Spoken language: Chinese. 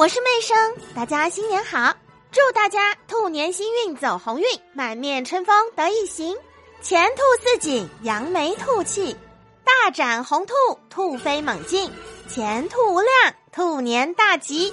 我是妹生，大家新年好！祝大家兔年新运走鸿运，满面春风得意行，前兔似锦，扬眉吐气，大展宏兔，兔飞猛进，前兔无量，兔年大吉。